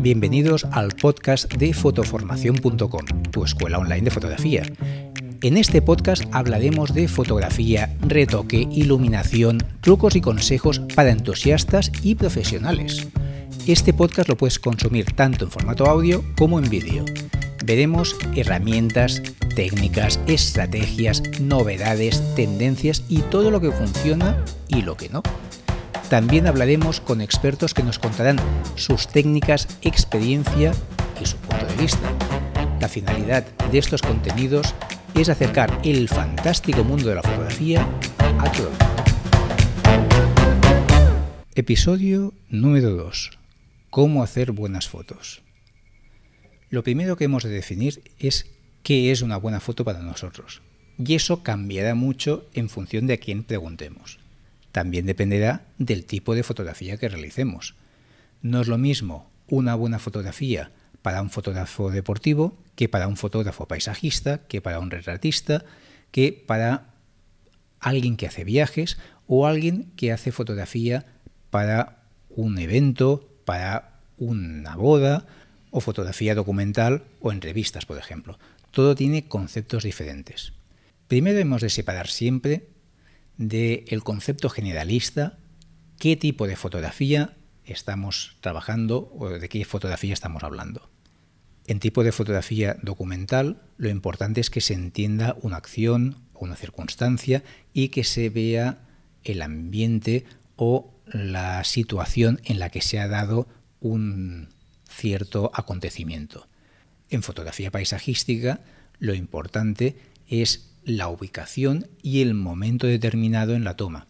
Bienvenidos al podcast de fotoformación.com, tu escuela online de fotografía. En este podcast hablaremos de fotografía, retoque, iluminación, trucos y consejos para entusiastas y profesionales. Este podcast lo puedes consumir tanto en formato audio como en vídeo. Veremos herramientas, técnicas, estrategias, novedades, tendencias y todo lo que funciona y lo que no. También hablaremos con expertos que nos contarán sus técnicas, experiencia y su punto de vista. La finalidad de estos contenidos es acercar el fantástico mundo de la fotografía a todo Episodio número 2. Cómo hacer buenas fotos. Lo primero que hemos de definir es qué es una buena foto para nosotros. Y eso cambiará mucho en función de a quién preguntemos. También dependerá del tipo de fotografía que realicemos. No es lo mismo una buena fotografía para un fotógrafo deportivo que para un fotógrafo paisajista, que para un retratista, que para alguien que hace viajes o alguien que hace fotografía para un evento, para una boda o fotografía documental o en revistas, por ejemplo. Todo tiene conceptos diferentes. Primero hemos de separar siempre del concepto generalista qué tipo de fotografía estamos trabajando o de qué fotografía estamos hablando. En tipo de fotografía documental, lo importante es que se entienda una acción o una circunstancia y que se vea el ambiente o la situación en la que se ha dado un cierto acontecimiento. En fotografía paisajística, lo importante es la ubicación y el momento determinado en la toma,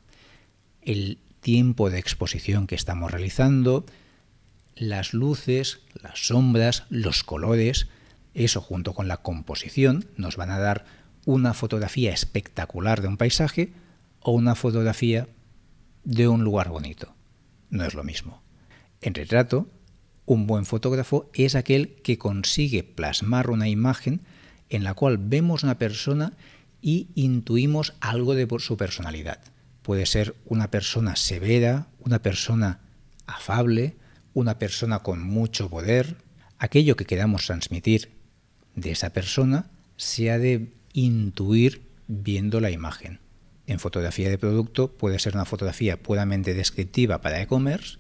el tiempo de exposición que estamos realizando, las luces, las sombras, los colores, eso junto con la composición nos van a dar una fotografía espectacular de un paisaje o una fotografía de un lugar bonito. No es lo mismo. En retrato, un buen fotógrafo es aquel que consigue plasmar una imagen en la cual vemos una persona y intuimos algo de su personalidad. Puede ser una persona severa, una persona afable, una persona con mucho poder. Aquello que queramos transmitir de esa persona se ha de intuir viendo la imagen. En fotografía de producto puede ser una fotografía puramente descriptiva para e-commerce,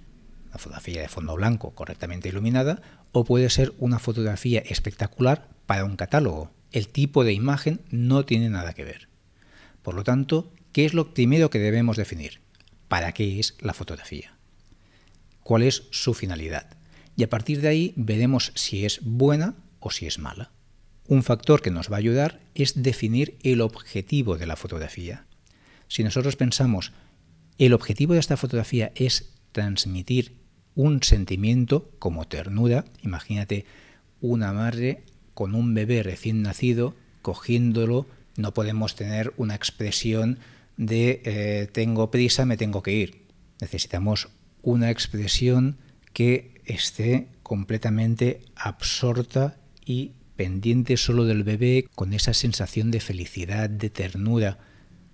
una fotografía de fondo blanco correctamente iluminada, o puede ser una fotografía espectacular para un catálogo, el tipo de imagen no tiene nada que ver. Por lo tanto, ¿qué es lo primero que debemos definir? ¿Para qué es la fotografía? ¿Cuál es su finalidad? Y a partir de ahí veremos si es buena o si es mala. Un factor que nos va a ayudar es definir el objetivo de la fotografía. Si nosotros pensamos, el objetivo de esta fotografía es transmitir un sentimiento como ternura, imagínate una madre con un bebé recién nacido, cogiéndolo, no podemos tener una expresión de eh, tengo prisa, me tengo que ir. Necesitamos una expresión que esté completamente absorta y pendiente solo del bebé, con esa sensación de felicidad, de ternura.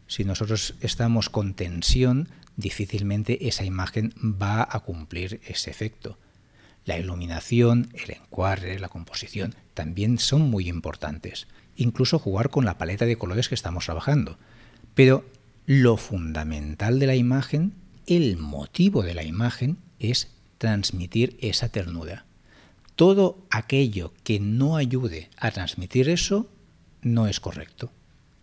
Si nosotros estamos con tensión, difícilmente esa imagen va a cumplir ese efecto. La iluminación, el encuadre, la composición también son muy importantes. Incluso jugar con la paleta de colores que estamos trabajando. Pero lo fundamental de la imagen, el motivo de la imagen, es transmitir esa ternura. Todo aquello que no ayude a transmitir eso no es correcto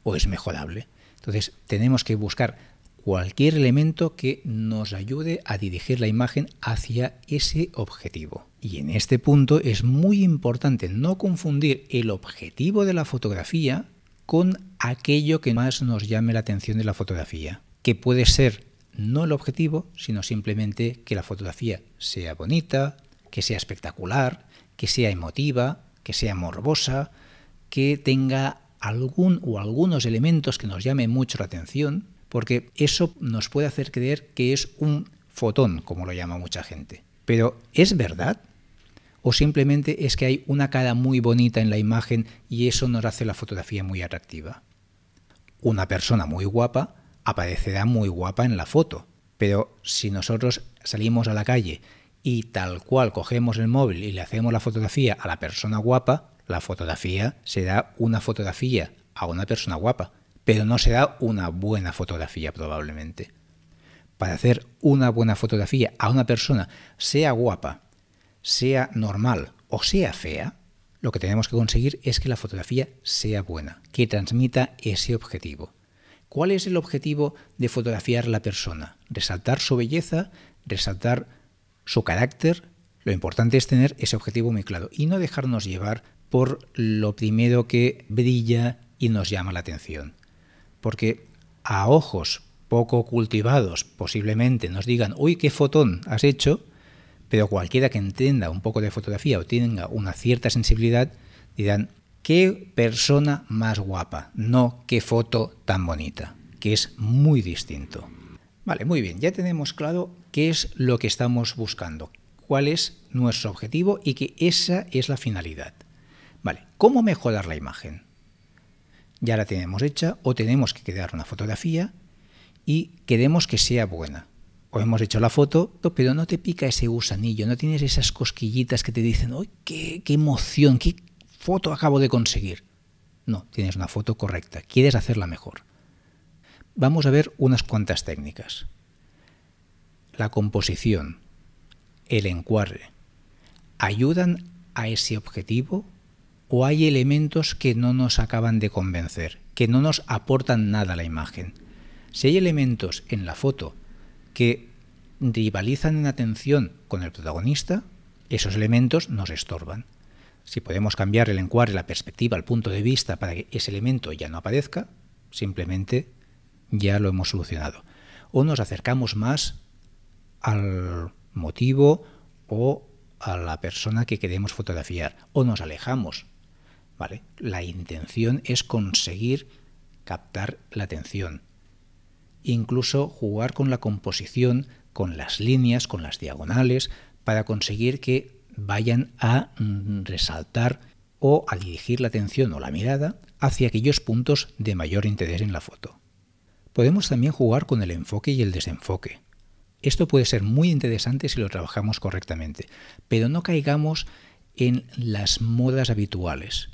o es mejorable. Entonces tenemos que buscar cualquier elemento que nos ayude a dirigir la imagen hacia ese objetivo. Y en este punto es muy importante no confundir el objetivo de la fotografía con aquello que más nos llame la atención de la fotografía, que puede ser no el objetivo, sino simplemente que la fotografía sea bonita, que sea espectacular, que sea emotiva, que sea morbosa, que tenga algún o algunos elementos que nos llamen mucho la atención, porque eso nos puede hacer creer que es un fotón, como lo llama mucha gente. Pero ¿es verdad? ¿O simplemente es que hay una cara muy bonita en la imagen y eso nos hace la fotografía muy atractiva? Una persona muy guapa aparecerá muy guapa en la foto, pero si nosotros salimos a la calle y tal cual cogemos el móvil y le hacemos la fotografía a la persona guapa, la fotografía será una fotografía a una persona guapa, pero no será una buena fotografía probablemente. Para hacer una buena fotografía a una persona, sea guapa, sea normal o sea fea, lo que tenemos que conseguir es que la fotografía sea buena, que transmita ese objetivo. ¿Cuál es el objetivo de fotografiar la persona? Resaltar su belleza, resaltar su carácter. Lo importante es tener ese objetivo muy claro y no dejarnos llevar por lo primero que brilla y nos llama la atención. Porque a ojos poco cultivados posiblemente nos digan, uy, qué fotón has hecho, pero cualquiera que entienda un poco de fotografía o tenga una cierta sensibilidad dirán, qué persona más guapa, no qué foto tan bonita, que es muy distinto. Vale, muy bien, ya tenemos claro qué es lo que estamos buscando, cuál es nuestro objetivo y que esa es la finalidad. Vale, ¿cómo mejorar la imagen? Ya la tenemos hecha o tenemos que crear una fotografía y queremos que sea buena. O hemos hecho la foto, pero no te pica ese gusanillo, no tienes esas cosquillitas que te dicen, ¡ay, qué, qué emoción! ¡Qué foto acabo de conseguir! No, tienes una foto correcta, quieres hacerla mejor. Vamos a ver unas cuantas técnicas. La composición, el encuadre, ¿ayudan a ese objetivo o hay elementos que no nos acaban de convencer, que no nos aportan nada a la imagen? Si hay elementos en la foto que rivalizan en atención con el protagonista, esos elementos nos estorban. Si podemos cambiar el encuadre, la perspectiva, el punto de vista para que ese elemento ya no aparezca, simplemente ya lo hemos solucionado. O nos acercamos más al motivo o a la persona que queremos fotografiar, o nos alejamos. ¿Vale? La intención es conseguir captar la atención. Incluso jugar con la composición, con las líneas, con las diagonales, para conseguir que vayan a mm, resaltar o a dirigir la atención o la mirada hacia aquellos puntos de mayor interés en la foto. Podemos también jugar con el enfoque y el desenfoque. Esto puede ser muy interesante si lo trabajamos correctamente, pero no caigamos en las modas habituales.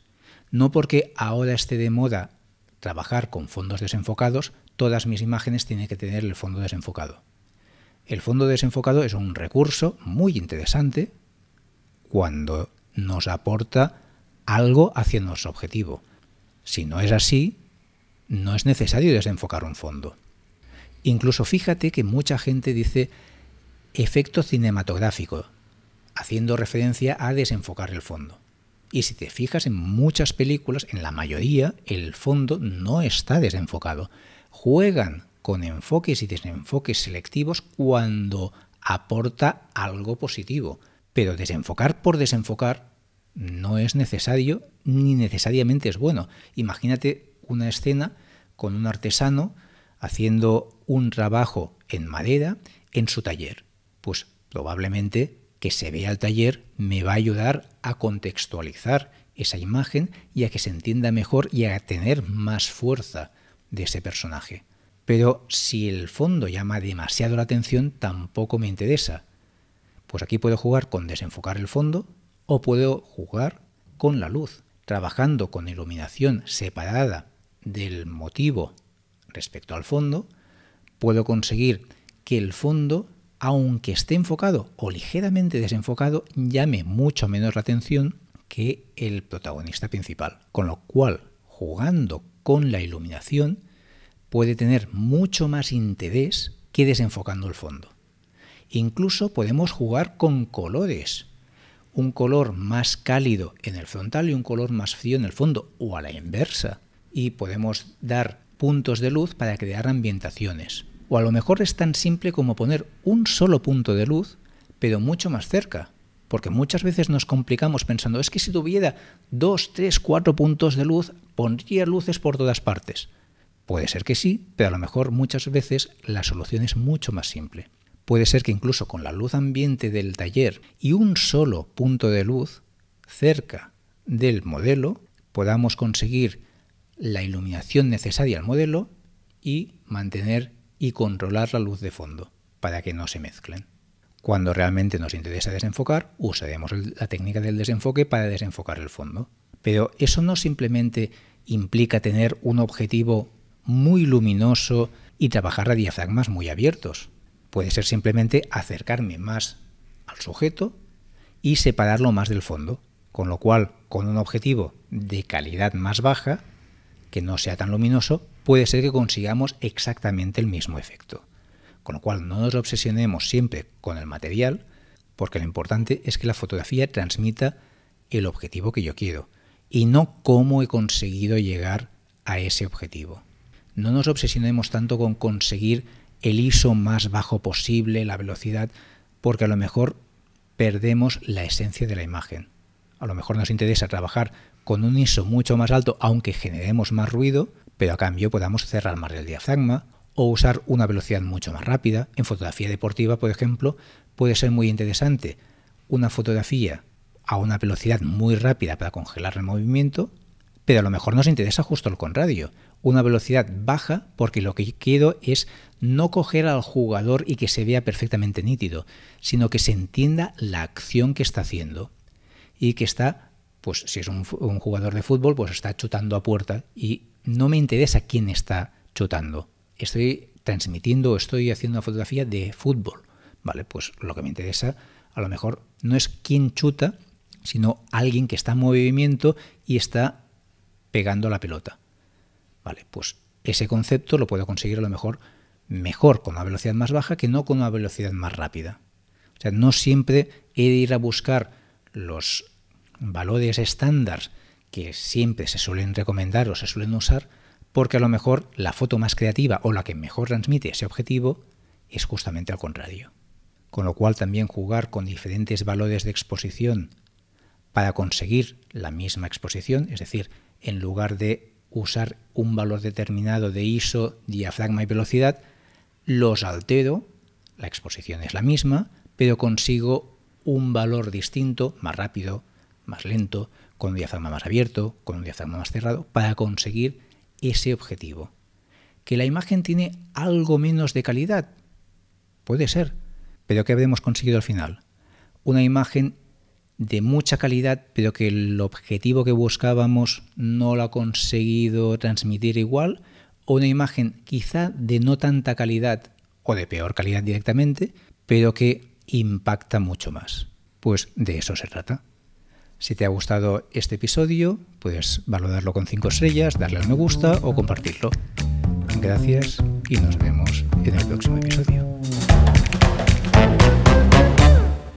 No porque ahora esté de moda trabajar con fondos desenfocados, todas mis imágenes tienen que tener el fondo desenfocado. El fondo desenfocado es un recurso muy interesante cuando nos aporta algo hacia nuestro objetivo. Si no es así, no es necesario desenfocar un fondo. Incluso fíjate que mucha gente dice efecto cinematográfico, haciendo referencia a desenfocar el fondo. Y si te fijas en muchas películas, en la mayoría, el fondo no está desenfocado. Juegan con enfoques y desenfoques selectivos cuando aporta algo positivo. Pero desenfocar por desenfocar no es necesario ni necesariamente es bueno. Imagínate una escena con un artesano haciendo un trabajo en madera en su taller. Pues probablemente que se vea el taller me va a ayudar a contextualizar esa imagen y a que se entienda mejor y a tener más fuerza de ese personaje. Pero si el fondo llama demasiado la atención, tampoco me interesa. Pues aquí puedo jugar con desenfocar el fondo o puedo jugar con la luz, trabajando con iluminación separada del motivo respecto al fondo, puedo conseguir que el fondo, aunque esté enfocado o ligeramente desenfocado, llame mucho menos la atención que el protagonista principal. Con lo cual, jugando con la iluminación, puede tener mucho más interés que desenfocando el fondo. Incluso podemos jugar con colores. Un color más cálido en el frontal y un color más frío en el fondo, o a la inversa y podemos dar puntos de luz para crear ambientaciones. O a lo mejor es tan simple como poner un solo punto de luz, pero mucho más cerca. Porque muchas veces nos complicamos pensando, es que si tuviera dos, tres, cuatro puntos de luz, pondría luces por todas partes. Puede ser que sí, pero a lo mejor muchas veces la solución es mucho más simple. Puede ser que incluso con la luz ambiente del taller y un solo punto de luz cerca del modelo podamos conseguir la iluminación necesaria al modelo y mantener y controlar la luz de fondo para que no se mezclen. Cuando realmente nos interesa desenfocar, usaremos la técnica del desenfoque para desenfocar el fondo. Pero eso no simplemente implica tener un objetivo muy luminoso y trabajar a diafragmas muy abiertos. Puede ser simplemente acercarme más al sujeto y separarlo más del fondo, con lo cual con un objetivo de calidad más baja, que no sea tan luminoso, puede ser que consigamos exactamente el mismo efecto. Con lo cual no nos obsesionemos siempre con el material, porque lo importante es que la fotografía transmita el objetivo que yo quiero y no cómo he conseguido llegar a ese objetivo. No nos obsesionemos tanto con conseguir el ISO más bajo posible, la velocidad, porque a lo mejor perdemos la esencia de la imagen. A lo mejor nos interesa trabajar con un ISO mucho más alto, aunque generemos más ruido, pero a cambio podamos cerrar más el diafragma o usar una velocidad mucho más rápida. En fotografía deportiva, por ejemplo, puede ser muy interesante una fotografía a una velocidad muy rápida para congelar el movimiento, pero a lo mejor nos interesa justo el contrario, una velocidad baja porque lo que quiero es no coger al jugador y que se vea perfectamente nítido, sino que se entienda la acción que está haciendo y que está, pues si es un, jugador de fútbol, pues está chutando a puerta y no me interesa quién está chutando. Estoy transmitiendo o estoy haciendo una fotografía de fútbol. Vale, pues lo que me interesa a lo mejor no es quién chuta, sino alguien que está en movimiento y está pegando la pelota. Vale, pues ese concepto lo puedo conseguir a lo mejor mejor con una velocidad más baja que no con una velocidad más rápida. O sea, no siempre he de ir a buscar los valores estándar que siempre se suelen recomendar o se suelen usar, porque a lo mejor la foto más creativa o la que mejor transmite ese objetivo es justamente al contrario. Con lo cual también jugar con diferentes valores de exposición para conseguir la misma exposición, es decir, en lugar de usar un valor determinado de ISO, diafragma y velocidad, los altero, la exposición es la misma, pero consigo un valor distinto, más rápido, más lento, con un diafragma más abierto, con un diafragma más cerrado, para conseguir ese objetivo. ¿Que la imagen tiene algo menos de calidad? Puede ser, pero ¿qué habremos conseguido al final? Una imagen de mucha calidad, pero que el objetivo que buscábamos no lo ha conseguido transmitir igual, o una imagen quizá de no tanta calidad o de peor calidad directamente, pero que impacta mucho más. Pues de eso se trata. Si te ha gustado este episodio, puedes valorarlo con 5 estrellas, darle al me gusta o compartirlo. Gracias y nos vemos en el próximo episodio.